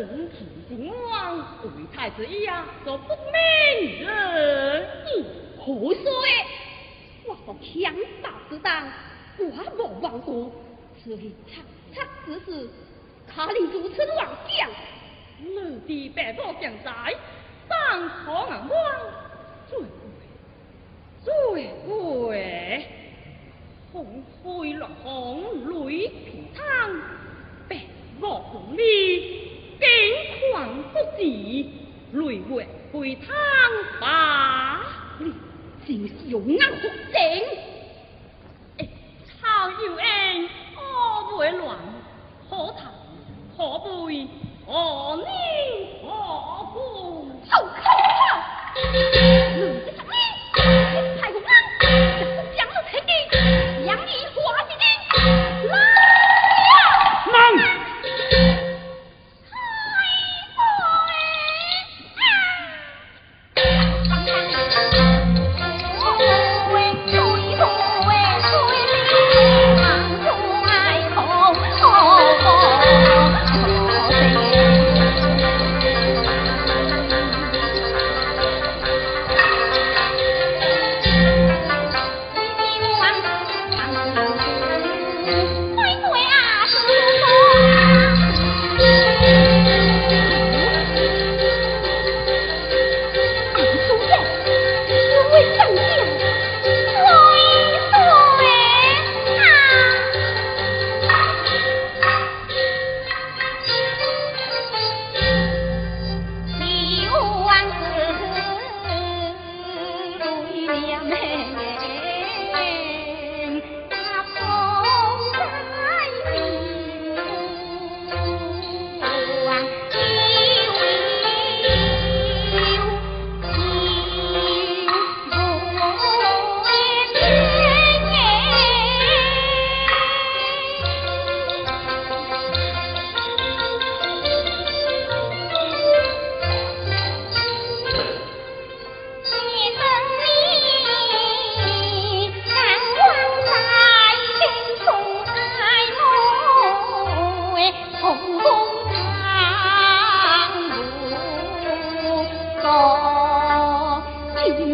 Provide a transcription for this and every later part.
正气兴旺，为太子一样做不明人义。胡说！我国强大之党，寡莫忘顾，此去仓促之事，卡令诸村王将，你的百宝将在，当朝安王，最贵最贵，红灰落红泪平汤，百宝红利，金矿不济，泪月归汤把你。真是有眼福星，草有恩，我未乱，何谈可背，何宁何故？好口号，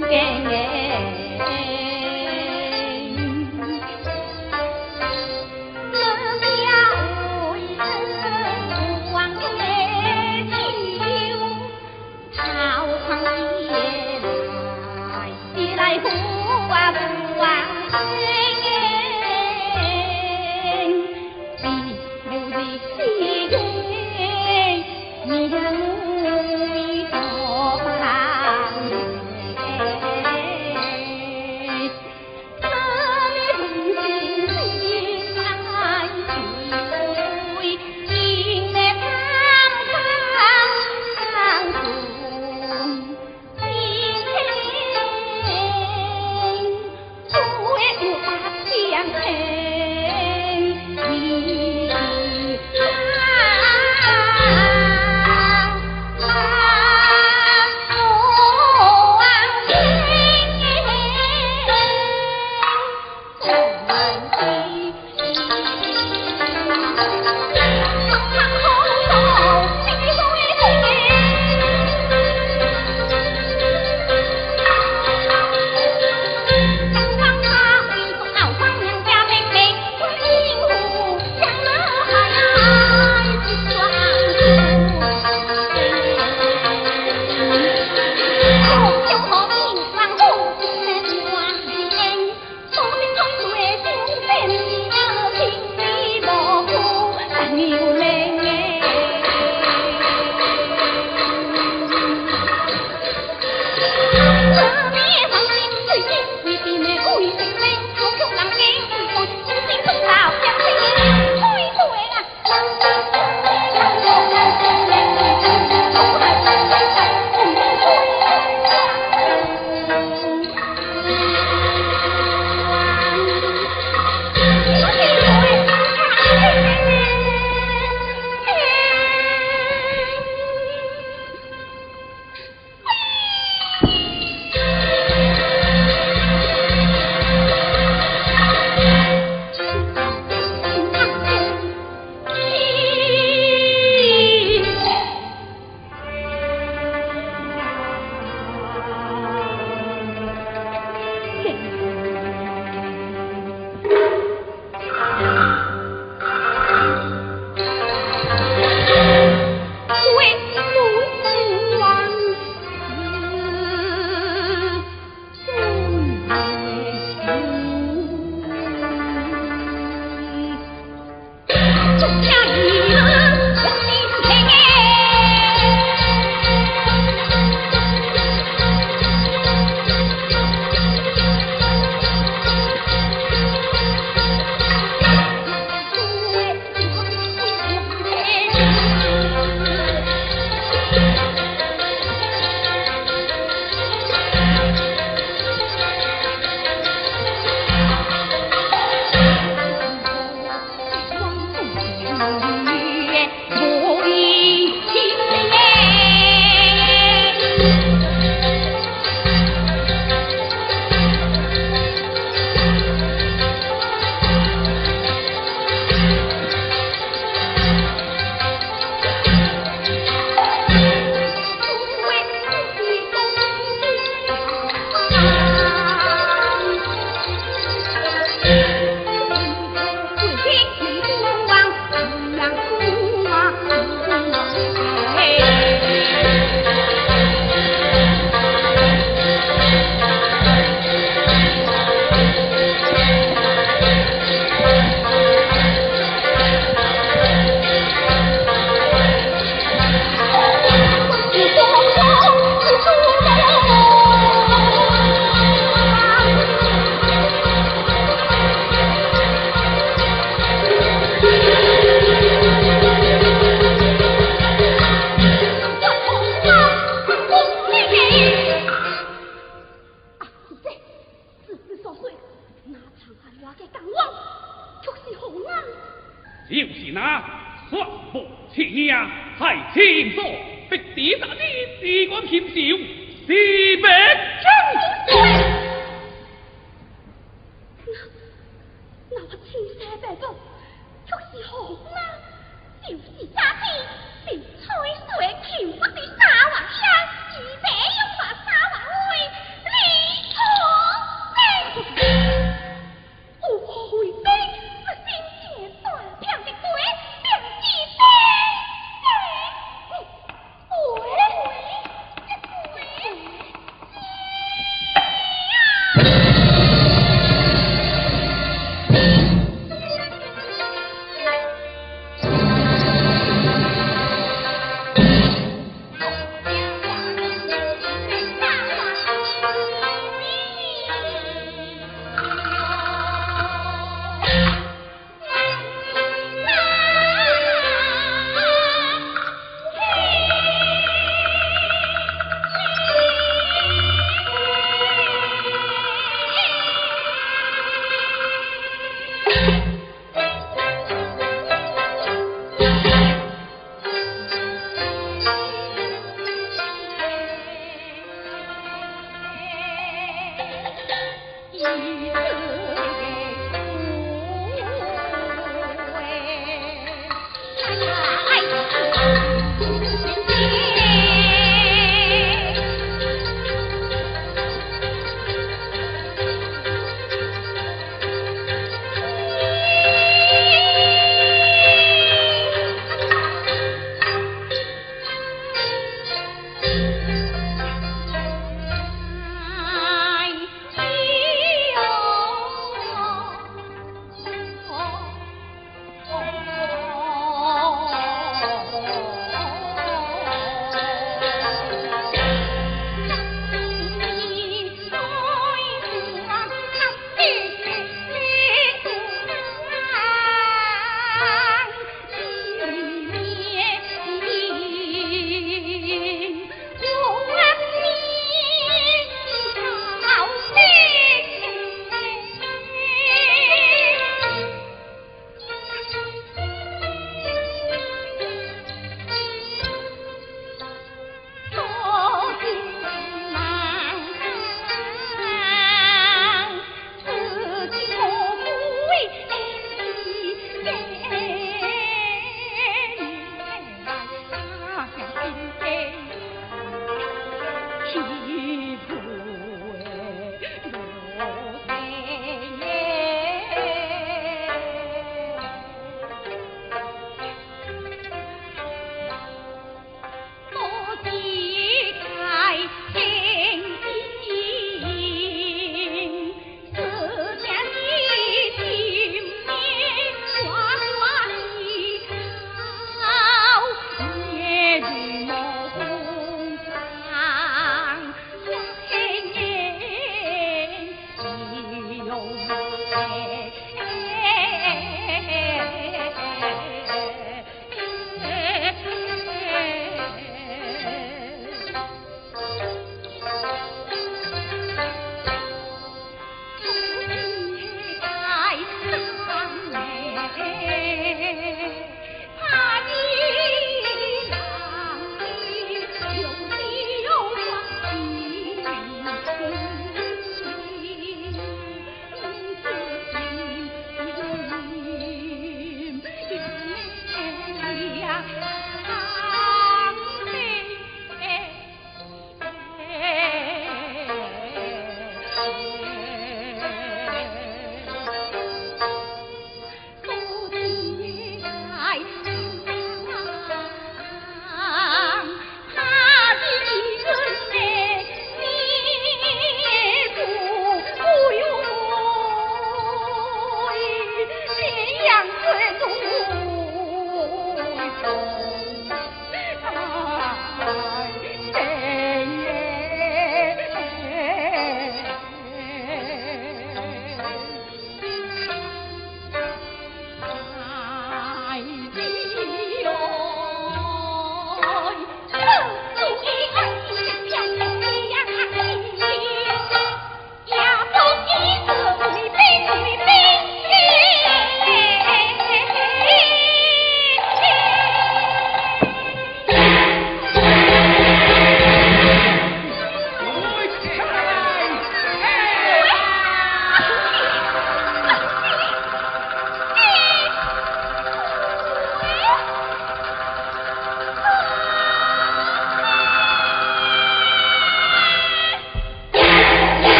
Yeah.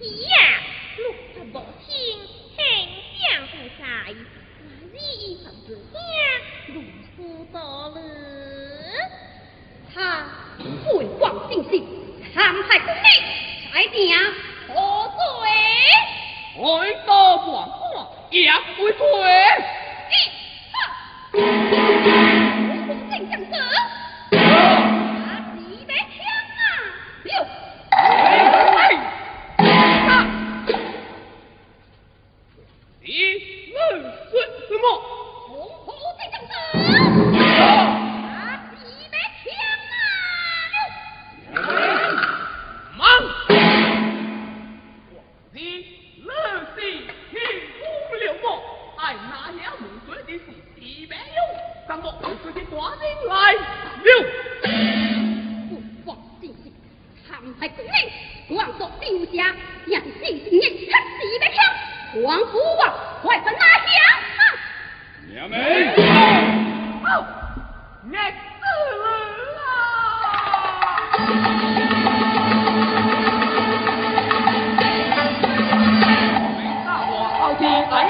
一样不在我一生之间如此多了他回望信息安排在内来点喝醉回到广阔也不会退一二三四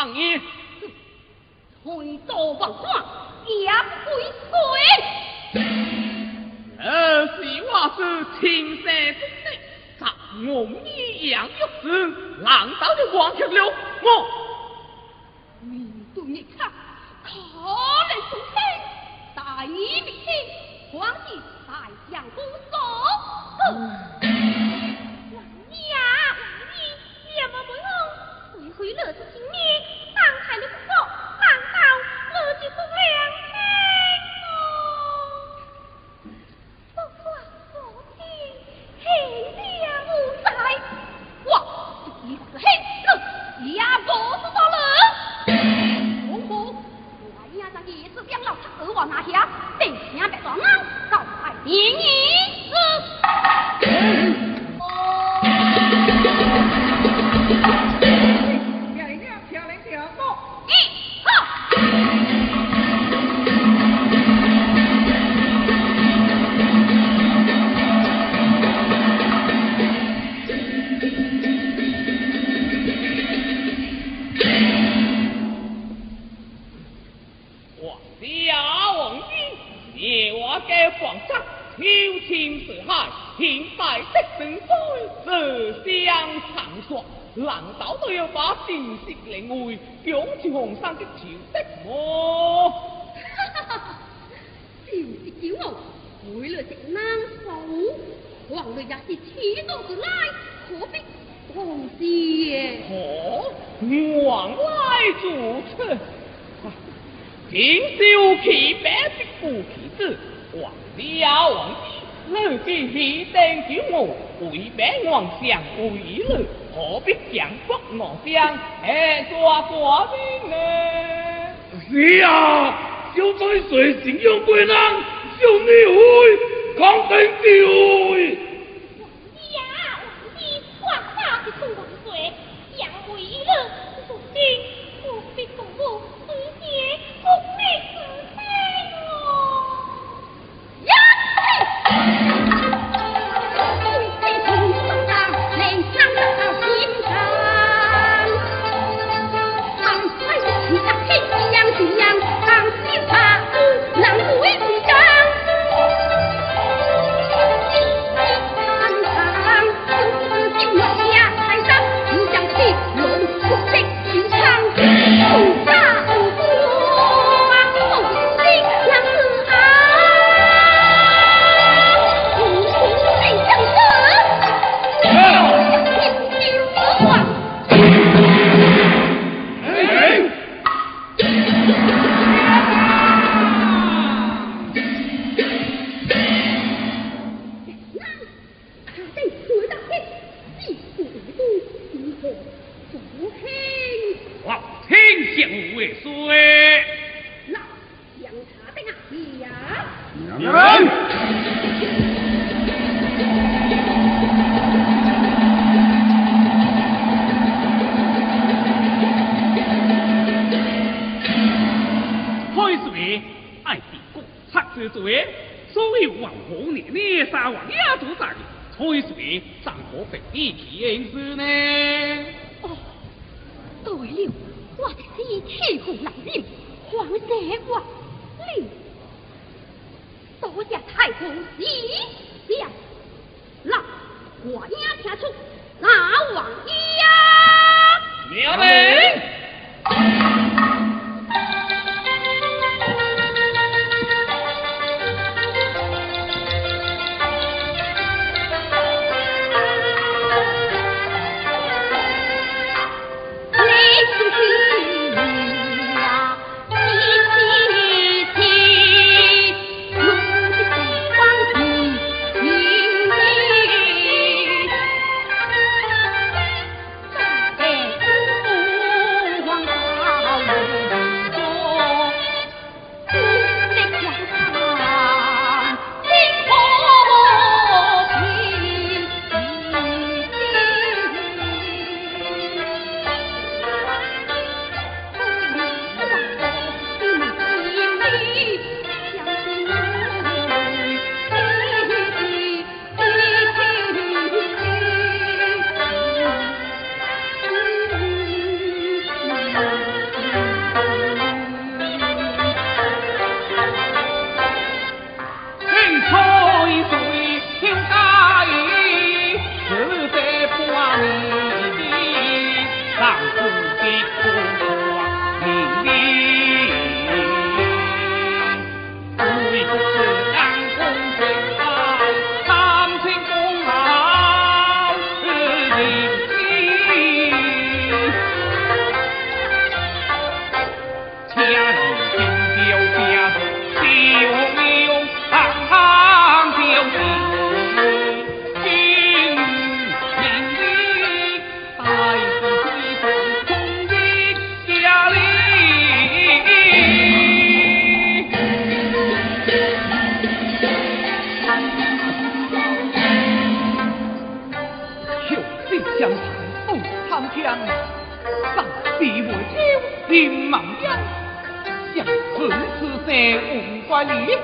王爷，吹刀不光也回水。二是我是青山之的，咱我一样玉子，难道就光去了我？你对你看，可能是大义灭亲，皇帝大将不索。哼！王爷，你也没问我，为何惹这？上求情四海，天拜的神衰，这相残说，难道都要把正式领会，讲起皇上的潮的么？哈哈哈！就是骄傲，为了这难受，皇帝也是气度之来，何必放肆耶？哦，原来如此。天修其白的不其子，王家王爷，你必必定叫我为白皇上为了，何必强迫我将哎抓抓兵呢？是啊，小在水性用贵人，小你会肯定地会。王爷啊，王爷，皇上是冲万岁，将为了谢太情怪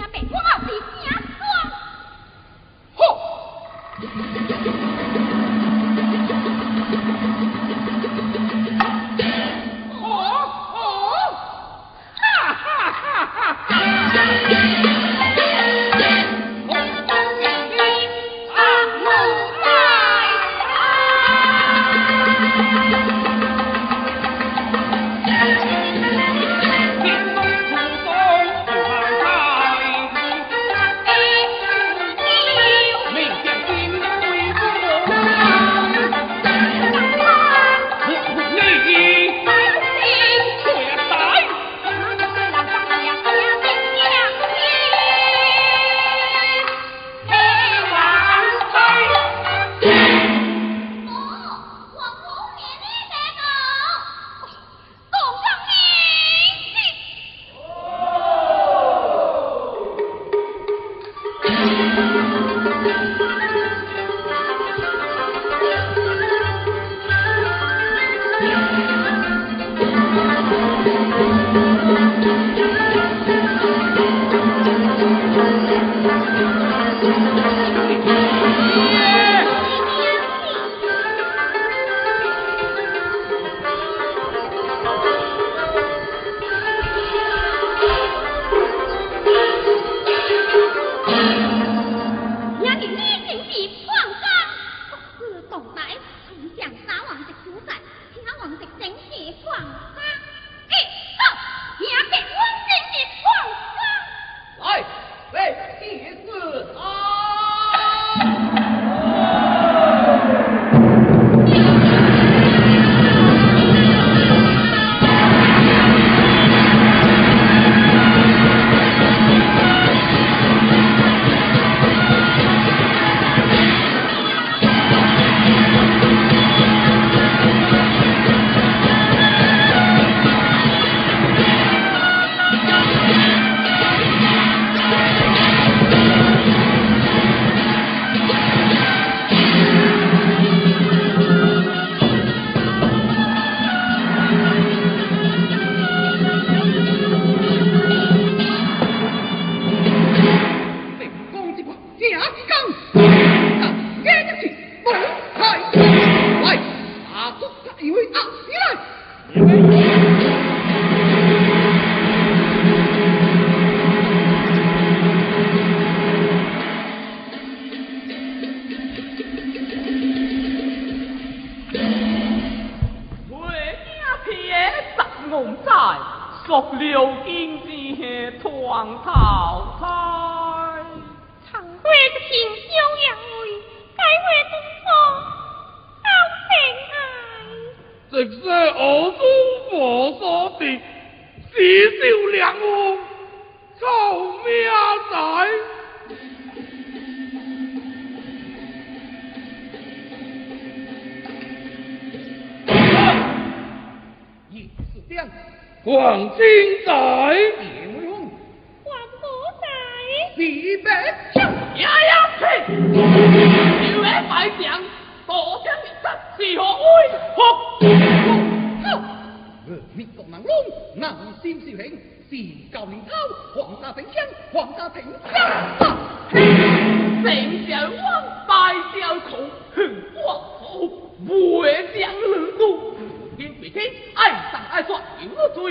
Hả, mẹ?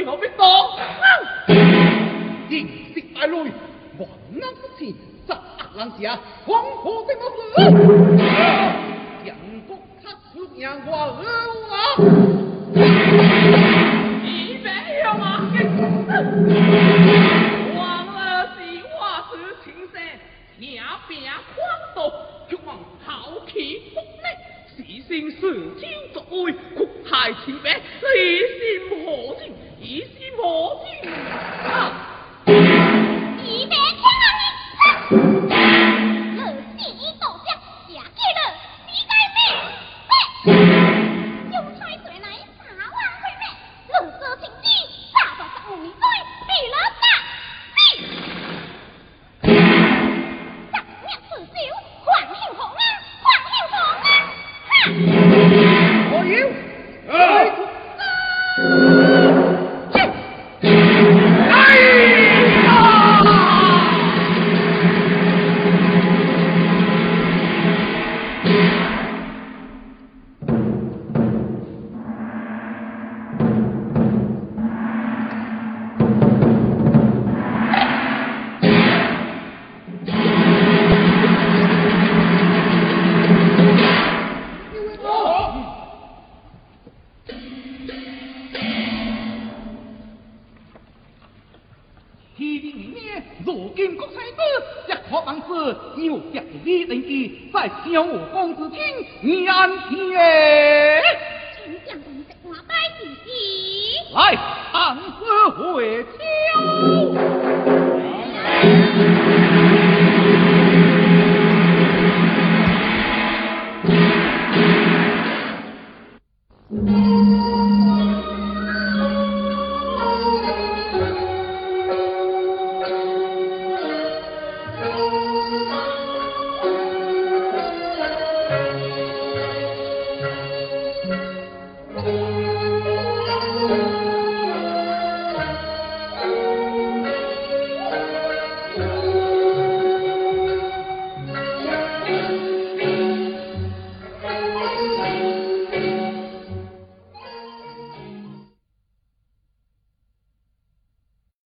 เราไม่ตกยิงสิกตายลุยบอกนสักอัลังเสียหวงโหไปหมดเล